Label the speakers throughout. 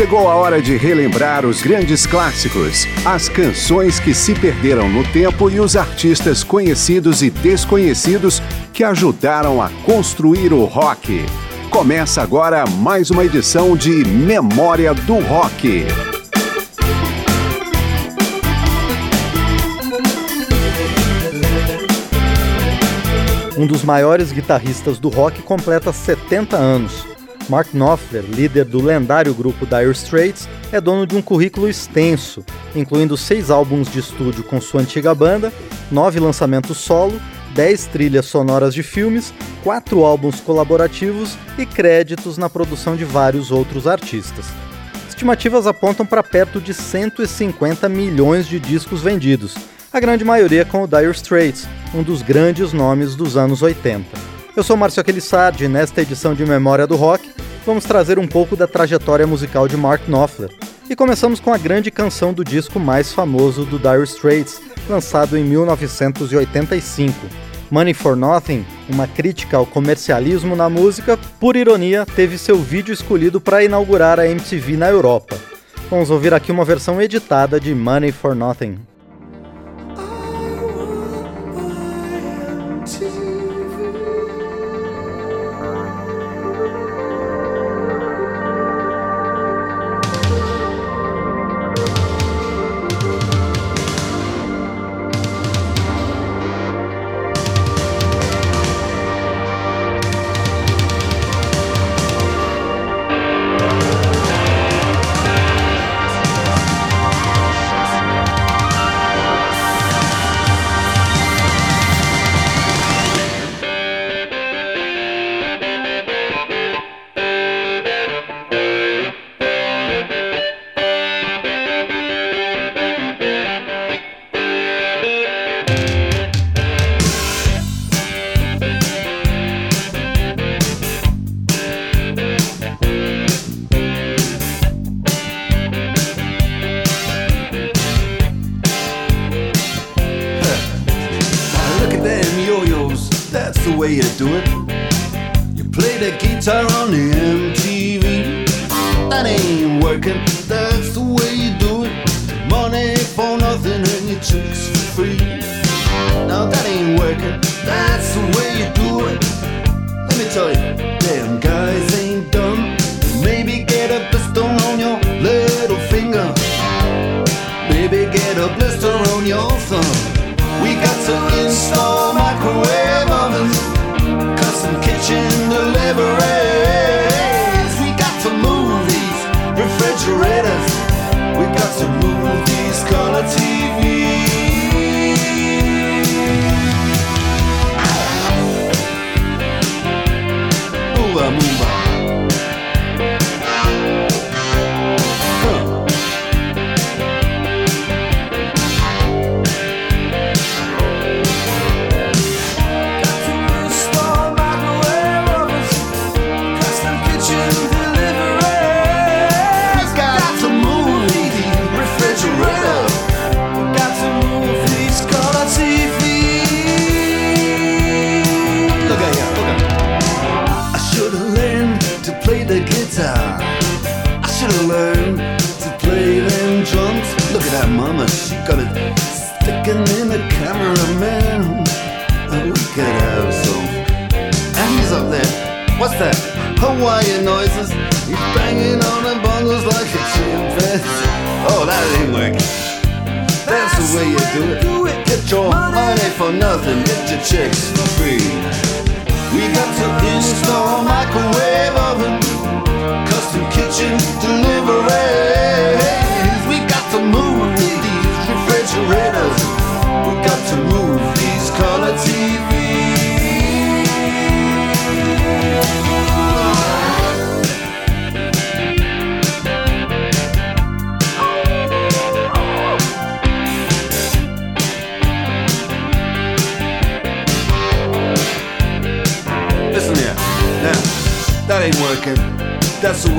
Speaker 1: Chegou a hora de relembrar os grandes clássicos, as canções que se perderam no tempo e os artistas conhecidos e desconhecidos que ajudaram a construir o rock. Começa agora mais uma edição de Memória do Rock.
Speaker 2: Um dos maiores guitarristas do rock completa 70 anos Mark Knopfler, líder do lendário grupo Dire Straits, é dono de um currículo extenso, incluindo seis álbuns de estúdio com sua antiga banda, nove lançamentos solo, dez trilhas sonoras de filmes, quatro álbuns colaborativos e créditos na produção de vários outros artistas. Estimativas apontam para perto de 150 milhões de discos vendidos, a grande maioria com o Dire Straits, um dos grandes nomes dos anos 80. Eu sou Márcio Aquilissardi e nesta edição de Memória do Rock vamos trazer um pouco da trajetória musical de Mark Knopfler. E começamos com a grande canção do disco mais famoso do Dire Straits, lançado em 1985. Money for Nothing, uma crítica ao comercialismo na música, por ironia, teve seu vídeo escolhido para inaugurar a MTV na Europa. Vamos ouvir aqui uma versão editada de Money for Nothing.
Speaker 3: American. That's the
Speaker 2: way you do it. Let me tell you. Hawaiian noises. He's banging on the bongos like a chimpanzee. Oh, that ain't working. That's the way you do it. Get your money for nothing. Get your chicks for free. We got to install microwave oven, custom kitchen deliveries. We got to move with
Speaker 3: these refrigerators. We got to move.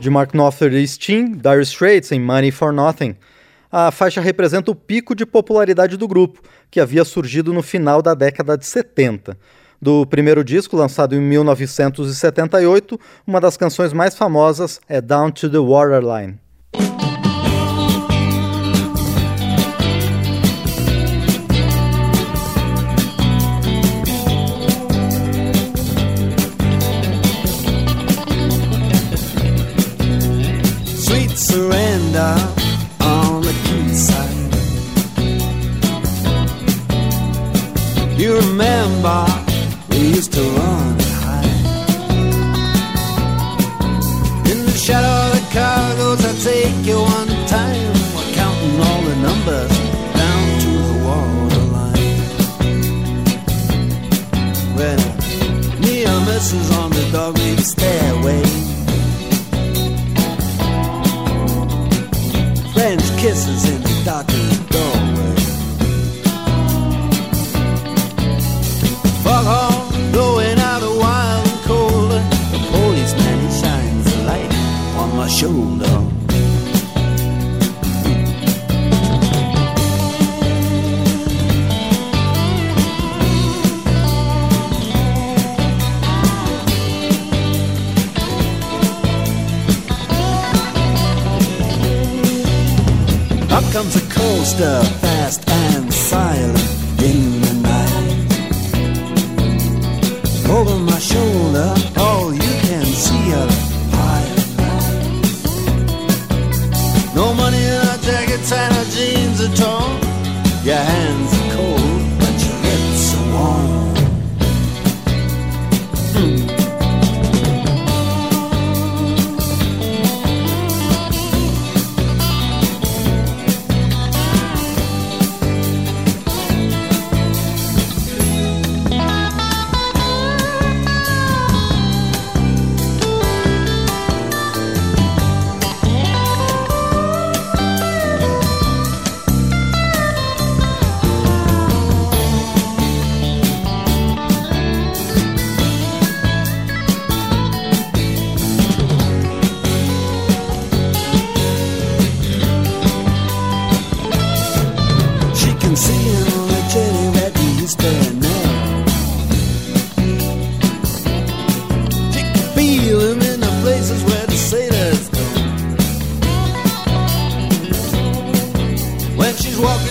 Speaker 3: de Mark Knopfler e Sting, Dire Straits em Money for Nothing. A faixa representa o pico de popularidade do grupo, que havia surgido no final da década de
Speaker 2: 70. Do primeiro disco, lançado em 1978, uma das canções mais famosas é Down to the Waterline.
Speaker 3: the fast and silent in the night. Over my shoulder, all you can see are high. No money in our jackets and jeans are torn. Your hands in the places where the sailors go. When she's walking.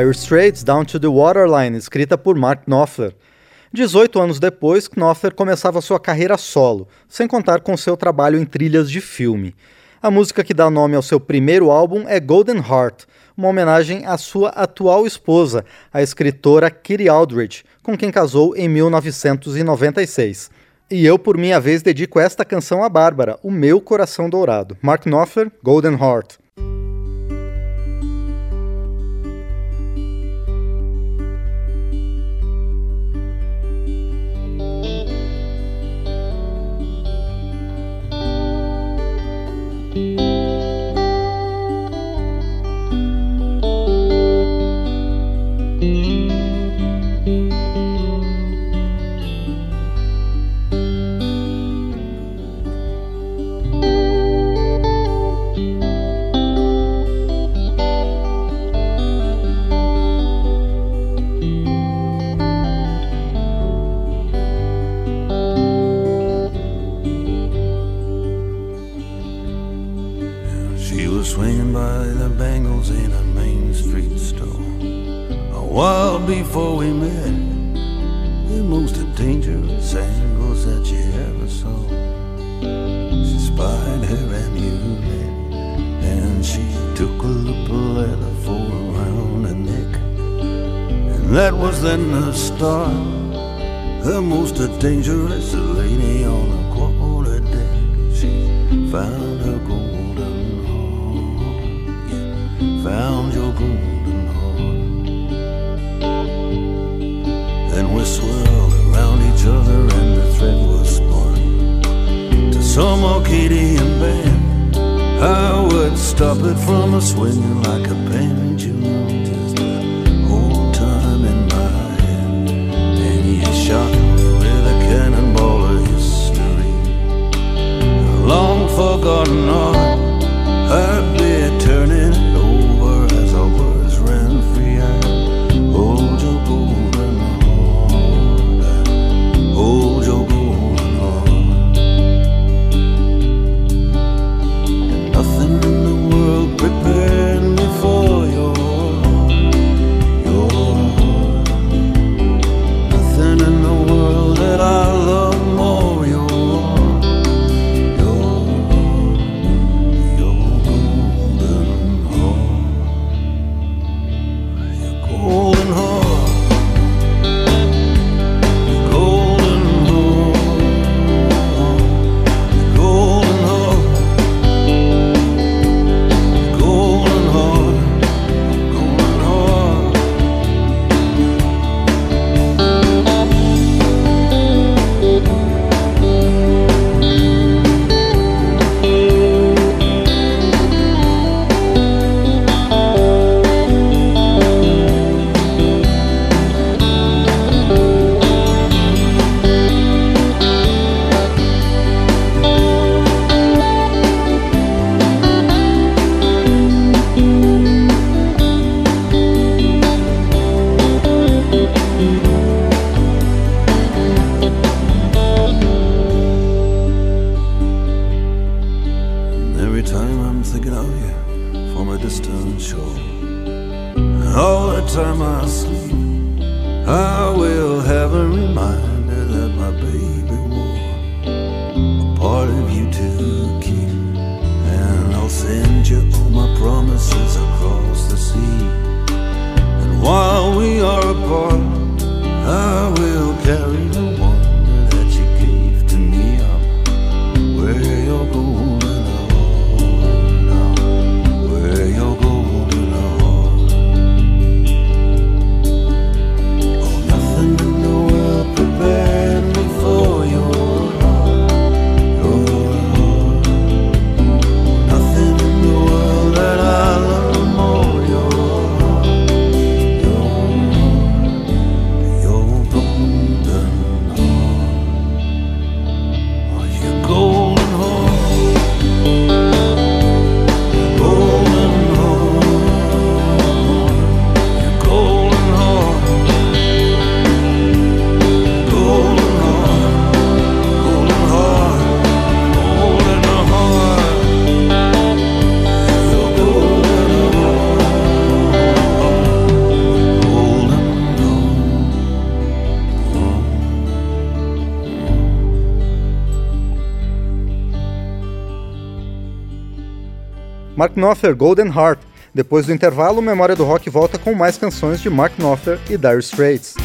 Speaker 2: Dire Straits Down to the Waterline, escrita por Mark Knopfler. 18 anos depois, Knopfler começava sua carreira solo, sem contar com seu trabalho em trilhas de filme. A música que dá nome ao seu primeiro álbum é Golden Heart, uma homenagem à sua atual esposa, a escritora Kitty Aldrich, com quem casou em 1996. E eu, por minha vez, dedico esta canção a Bárbara, O Meu Coração Dourado. Mark Knopfler, Golden Heart.
Speaker 3: before we met The most dangerous angles that you ever saw She spied her amulet And she took a lupuletta for around her neck And that was then the start The most dangerous lady on the quarter deck She found her golden heart yeah, Found your golden other, and the thread was born. To some Arcadian band, I would stop it from a swinging like a band, you know, just old time in my head. And he shot me with a cannonball of history, a long forgotten art. all the time I sleep, I will have a reminder that my baby wore a part of you to keep. And I'll send you all my promises across the sea. And while we are apart, I will carry
Speaker 2: Mark Knopfler, Golden Heart. Depois do intervalo, Memória do Rock volta com mais canções de Mark Knopfler e Dire Straits.